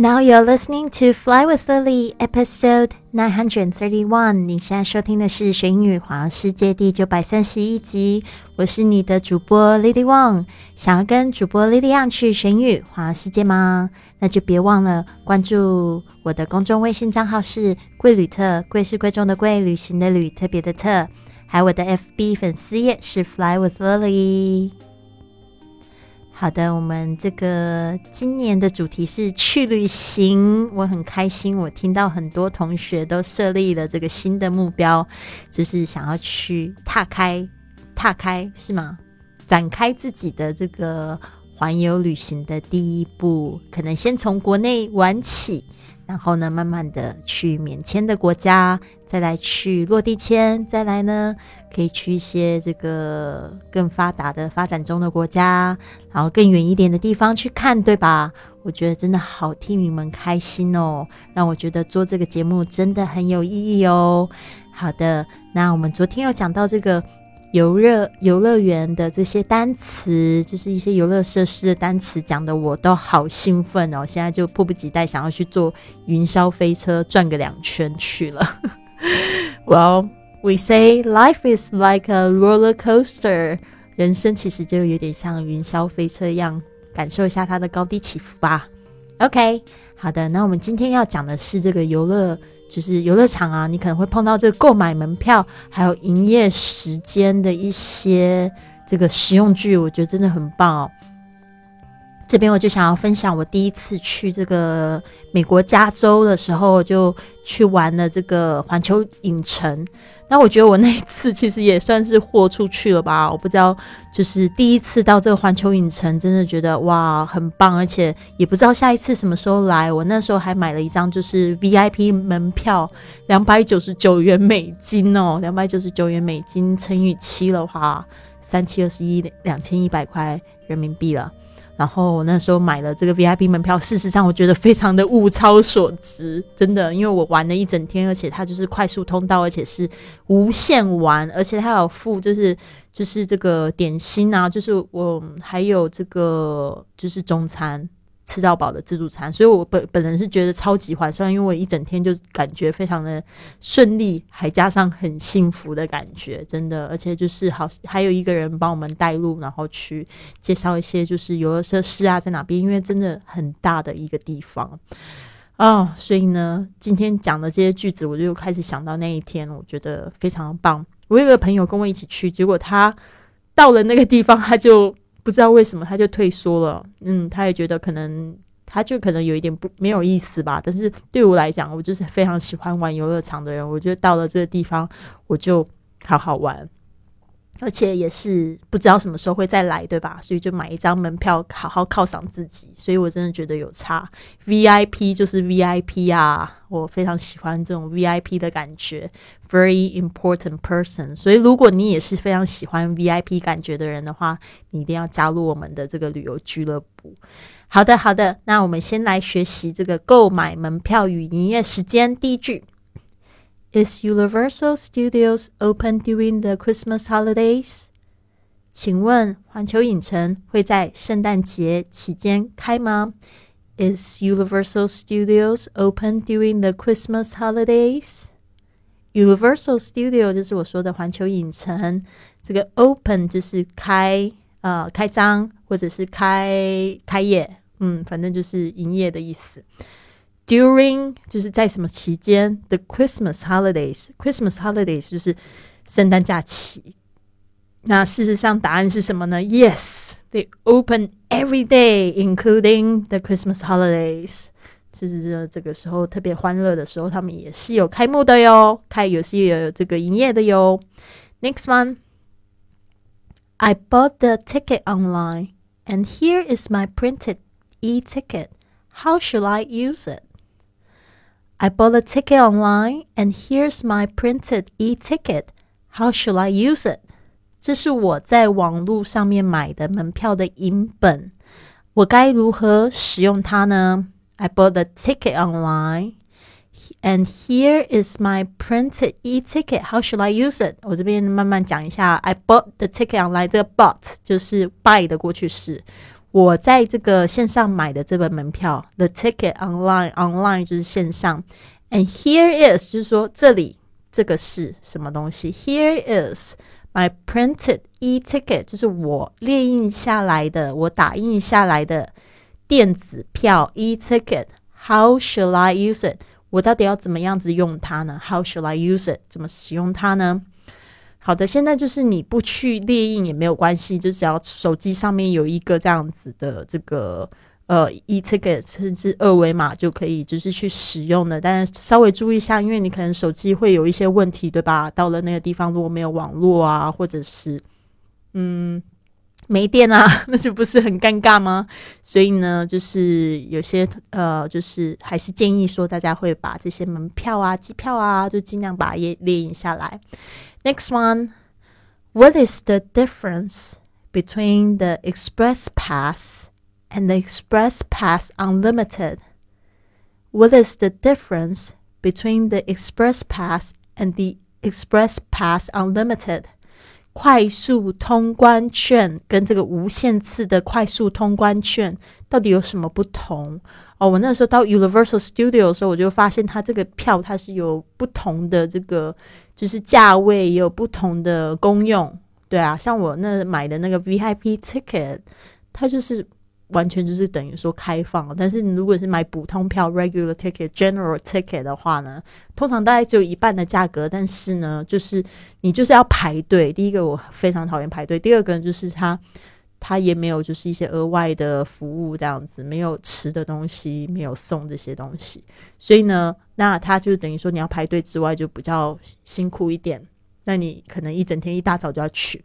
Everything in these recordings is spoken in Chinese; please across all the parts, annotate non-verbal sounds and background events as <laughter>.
Now you're listening to Fly with Lily, episode nine hundred thirty-one。你现在收听的是《学英语环游世界》第九百三十一集。我是你的主播 Lily Wang。想要跟主播 Lily 一样去学英语环游世界吗？那就别忘了关注我的公众微信账号是“贵旅特”，贵是贵重的贵，旅行的旅，特别的特。还有我的 FB 粉丝页是 Fly with Lily。好的，我们这个今年的主题是去旅行，我很开心。我听到很多同学都设立了这个新的目标，就是想要去踏开、踏开，是吗？展开自己的这个环游旅行的第一步，可能先从国内玩起。然后呢，慢慢的去免签的国家，再来去落地签，再来呢，可以去一些这个更发达的发展中的国家，然后更远一点的地方去看，对吧？我觉得真的好替你们开心哦，让我觉得做这个节目真的很有意义哦。好的，那我们昨天有讲到这个。游乐游乐园的这些单词，就是一些游乐设施的单词，讲的我都好兴奋哦！现在就迫不及待想要去坐云霄飞车转个两圈去了。<laughs> Well, we say life is like a roller coaster，人生其实就有点像云霄飞车一样，感受一下它的高低起伏吧。OK，好的，那我们今天要讲的是这个游乐。就是游乐场啊，你可能会碰到这个购买门票还有营业时间的一些这个实用句，我觉得真的很棒哦。这边我就想要分享我第一次去这个美国加州的时候，就去玩了这个环球影城。那我觉得我那一次其实也算是豁出去了吧。<laughs> 我不知道，就是第一次到这个环球影城，真的觉得哇很棒，而且也不知道下一次什么时候来。我那时候还买了一张就是 VIP 门票，两百九十九元美金哦，两百九十九元美金乘以七的话，三七二十一，两千一百块人民币了。然后我那时候买了这个 VIP 门票，事实上我觉得非常的物超所值，<laughs> 真的，因为我玩了一整天，而且它就是快速通道，而且是无限玩，而且它有付就是就是这个点心啊，就是我还有这个就是中餐。吃到饱的自助餐，所以我本本人是觉得超级划算，因为我一整天就感觉非常的顺利，还加上很幸福的感觉，真的，而且就是好，还有一个人帮我们带路，然后去介绍一些就是游乐设施啊，在哪边，因为真的很大的一个地方哦，所以呢，今天讲的这些句子，我就开始想到那一天，我觉得非常棒。我有个朋友跟我一起去，结果他到了那个地方，他就。不知道为什么他就退缩了，嗯，他也觉得可能他就可能有一点不没有意思吧。但是对我来讲，我就是非常喜欢玩游乐场的人，我觉得到了这个地方我就好好玩。而且也是不知道什么时候会再来，对吧？所以就买一张门票，好好犒赏自己。所以我真的觉得有差，VIP 就是 VIP 啊，我非常喜欢这种 VIP 的感觉，very important person。所以如果你也是非常喜欢 VIP 感觉的人的话，你一定要加入我们的这个旅游俱乐部。好的，好的，那我们先来学习这个购买门票与营业时间。第一句。Is Universal Studios open during the Christmas holidays？请问环球影城会在圣诞节期间开吗？Is Universal Studios open during the Christmas holidays？Universal Studio 就是我说的环球影城，这个 open 就是开呃开张或者是开开业，嗯，反正就是营业的意思。 During 就是在什么期间？The Christmas holidays，Christmas holidays 就是圣诞假期。那事实上答案是什么呢？Yes，they open every day, including the Christmas holidays。就是这个时候特别欢乐的时候，他们也是有开幕的哟，开有是有这个营业的哟。Next one, I bought the ticket online, and here is my printed e-ticket. How should I use it? I bought a ticket online, and here's my printed e-ticket. How should I use it? 这是我在网络上面买的门票的影本，我该如何使用它呢？I bought the ticket online, and here is my printed e-ticket. How should I use it? 我这边慢慢讲一下。I bought the ticket online，这个 bought 就是 buy 的过去式。 我在这个线上买的这本门票，the ticket online online 就是线上，and here is 就是说这里这个是什么东西？Here is my printed e-ticket，就是我列印下来的，我打印下来的电子票 e-ticket。How shall I use it？我到底要怎么样子用它呢？How shall I use it？怎么使用它呢？好的，现在就是你不去列印也没有关系，就只要手机上面有一个这样子的这个呃 e ticket 甚至二维码就可以，就是去使用的。但是稍微注意一下，因为你可能手机会有一些问题，对吧？到了那个地方如果没有网络啊，或者是嗯没电啊，<laughs> 那就不是很尴尬吗？所以呢，就是有些呃，就是还是建议说，大家会把这些门票啊、机票啊，就尽量把列列印下来。Next one. What is the difference between the Express Pass and the Express Pass Unlimited? What is the difference between the Express Pass and the Express Pass Unlimited? 快速通关券跟这个无限次的快速通关券到底有什么不同？哦，我那时候到 Universal Studio 的时候，我就发现它这个票它是有不同的这个。 就是价位也有不同的功用，对啊，像我那买的那个 VIP ticket，它就是完全就是等于说开放。但是你如果是买普通票 regular ticket、general ticket 的话呢，通常大概只有一半的价格。但是呢，就是你就是要排队。第一个我非常讨厌排队，第二个就是它。他也没有就是一些额外的服务这样子，没有吃的东西，没有送这些东西，所以呢，那他就等于说你要排队之外就比较辛苦一点。那你可能一整天一大早就要去，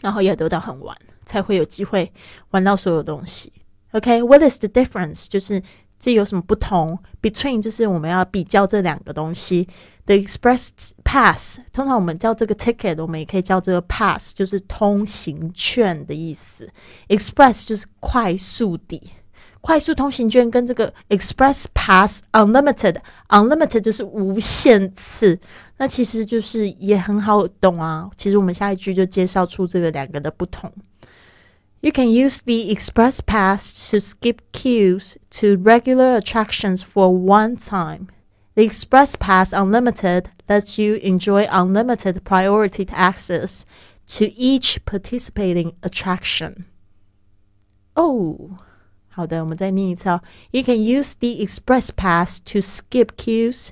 然后也得到很晚才会有机会玩到所有东西。OK，what is the difference？就是这有什么不同？Between 就是我们要比较这两个东西。The Express Pass，通常我们叫这个 ticket，我们也可以叫这个 pass，就是通行券的意思。Express 就是快速的，快速通行券跟这个 Express Pass Unlimited，Unlimited 就是无限次。那其实就是也很好懂啊。其实我们下一句就介绍出这个两个的不同。You can use the Express Pass to skip queues to regular attractions for one time. The Express Pass Unlimited lets you enjoy unlimited priority access to each participating attraction. Oh, 好的，我们再念一次哦。You can use the Express Pass to skip queues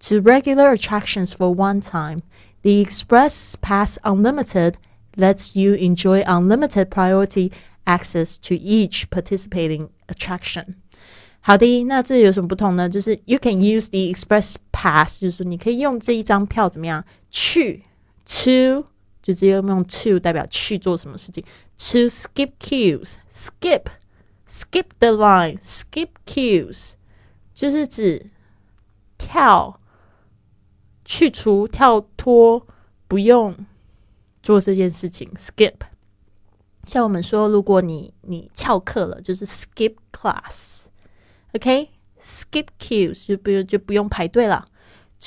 to regular attractions for one time. The Express Pass Unlimited lets you enjoy unlimited priority access to each participating attraction. 好的，那这有什么不同呢？就是 you can use the express pass，就是说你可以用这一张票怎么样去 to，就直接用 to 代表去做什么事情。To skip queues，skip skip the line，skip queues，就是指跳去除跳脱，不用 做这件事情。skip，像我们说，如果你你翘课了，就是 skip class。OK，skip queues 就不用就不用排队了。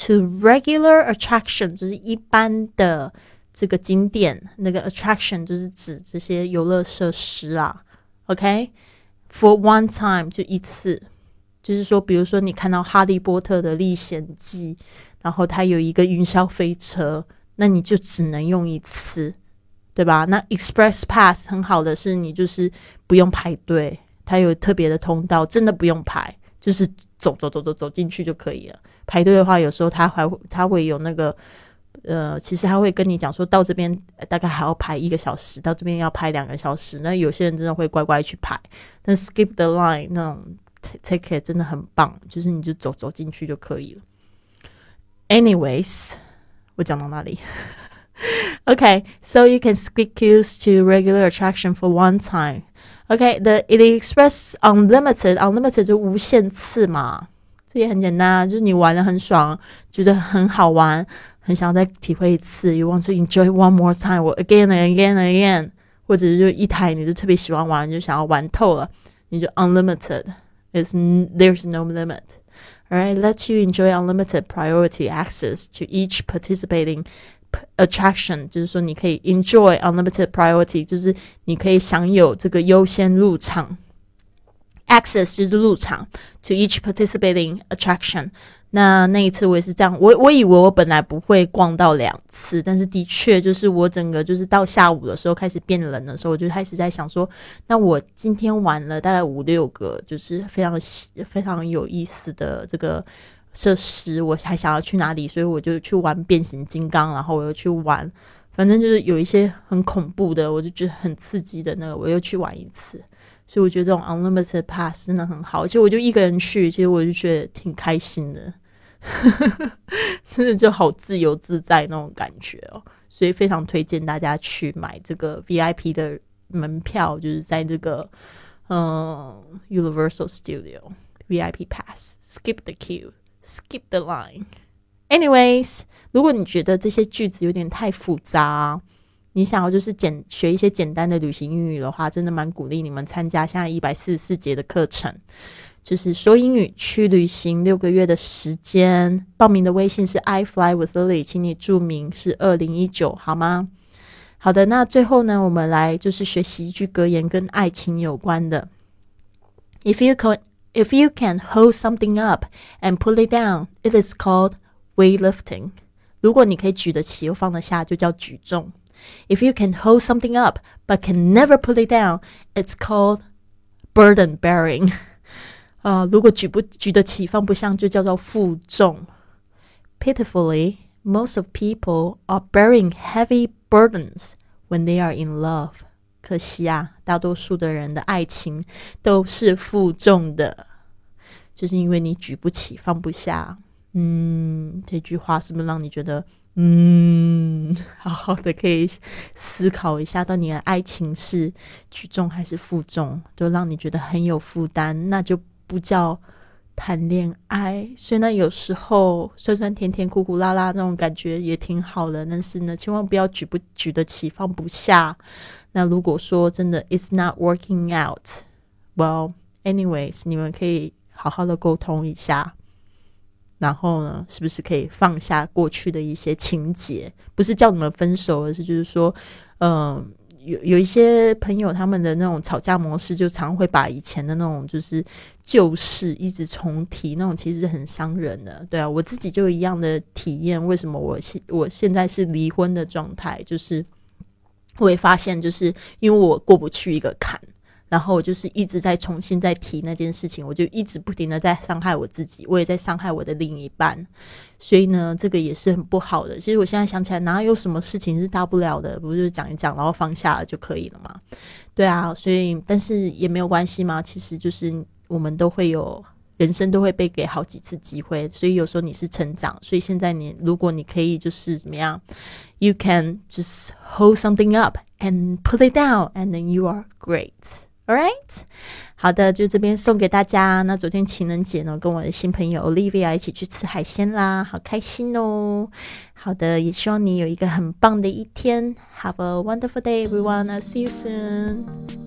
To regular attraction 就是一般的这个景点，那个 attraction 就是指这些游乐设施啊。OK，for one time 就一次，就是说，比如说你看到哈利波特的历险记，然后它有一个云霄飞车，那你就只能用一次，对吧？那 express pass 很好的是你就是不用排队。它有特别的通道，真的不用排，就是走走走走走进去就可以了。排队的话，有时候他还会他会有那个，呃，其实他会跟你讲说到这边大概还要排一个小时，到这边要排两个小时。那有些人真的会乖乖去排。那 skip the line 那种 take it 真的很棒，就是你就走走进去就可以了。Anyways，我讲到哪里？Okay，so <laughs> you can skip queues to regular attraction for one time. OK，the it express unlimited unlimited 就无限次嘛，这也很简单，就是你玩的很爽，觉得很好玩，很想要再体会一次。You want to enjoy one more time or again and again and again，或者就一台你就特别喜欢玩，就想要玩透了，你就 unlimited。Is there's no limit. All right, lets you enjoy unlimited priority access to each participating attraction，就是说你可以 enjoy unlimited priority，就是你可以享有这个优先入场。Access 就是入场，to each participating attraction。 那那一次我也是这样，我我以为我本来不会逛到两次，但是的确就是我整个就是到下午的时候开始变冷的时候，我就开始在想说，那我今天玩了大概五六个，就是非常非常有意思的这个设施，我还想要去哪里，所以我就去玩变形金刚，然后我又去玩，反正就是有一些很恐怖的，我就觉得很刺激的那个，我又去玩一次。所以我觉得这种 unlimited pass 真的很好，而且我就一个人去，其实我就觉得挺开心的，<laughs> 真的就好自由自在那种感觉哦。所以非常推荐大家去买这个 VIP 的门票，就是在这个嗯 Universal Studio VIP pass，skip the queue，skip the line。Anyways，如果你觉得这些句子有点太复杂。你想要就是简学一些简单的旅行英语的话，真的蛮鼓励你们参加现在一百四十四节的课程，就是说英语去旅行六个月的时间。报名的微信是 I fly with Lily，请你注明是二零一九好吗？好的，那最后呢，我们来就是学习一句格言，跟爱情有关的。If you can, if you can hold something up and pull it down, it is called weightlifting。如果你可以举得起又放得下，就叫举重。If you can hold something up but can never put it down, it's called burden bearing. 啊、如果举不举得起放不下，就叫做负重。Pitifully, most of people are bearing heavy burdens when they are in love. 可惜啊，大多数的人的爱情都是负重的，就是因为你举不起放不下。嗯，这句话是不是让你觉得嗯，<laughs> 好好的可以思考一下，到你的爱情是举重还是负重，都让你觉得很有负担，那就不叫谈恋爱。虽然有时候酸酸甜甜、苦苦辣辣那种感觉也挺好的，但是呢，千万不要举不举得起放不下。那如果说真的 it's not working out，well anyways，你们可以好好的沟通一下。然后呢，是不是可以放下过去的一些情节？不是叫你们分手，而是就是说，嗯，有有一些朋友他们的那种吵架模式，就常会把以前的那种就是旧事一直重提，那种其实很伤人的。对啊，我自己就一样的体验。为什么我现我现在是离婚的状态？就是会发现，就是因为我过不去一个坎。然后我就是一直在重新在提那件事情，我就一直不停的在伤害我自己，我也在伤害我的另一半，所以呢，这个也是很不好的。其实我现在想起来，哪有什么事情是大不了的？不就是讲一讲，然后放下了就可以了嘛？对啊，所以但是也没有关系嘛。其实就是我们都会有人生都会被给好几次机会，所以有时候你是成长。所以现在你如果你可以就是怎么样，you can just hold something up and put it down, and then you are great. All right，好的，就这边送给大家。那昨天情人节呢，跟我的新朋友 Olivia 一起去吃海鲜啦，好开心哦。好的，也希望你有一个很棒的一天。Have a wonderful day, everyone. See you soon.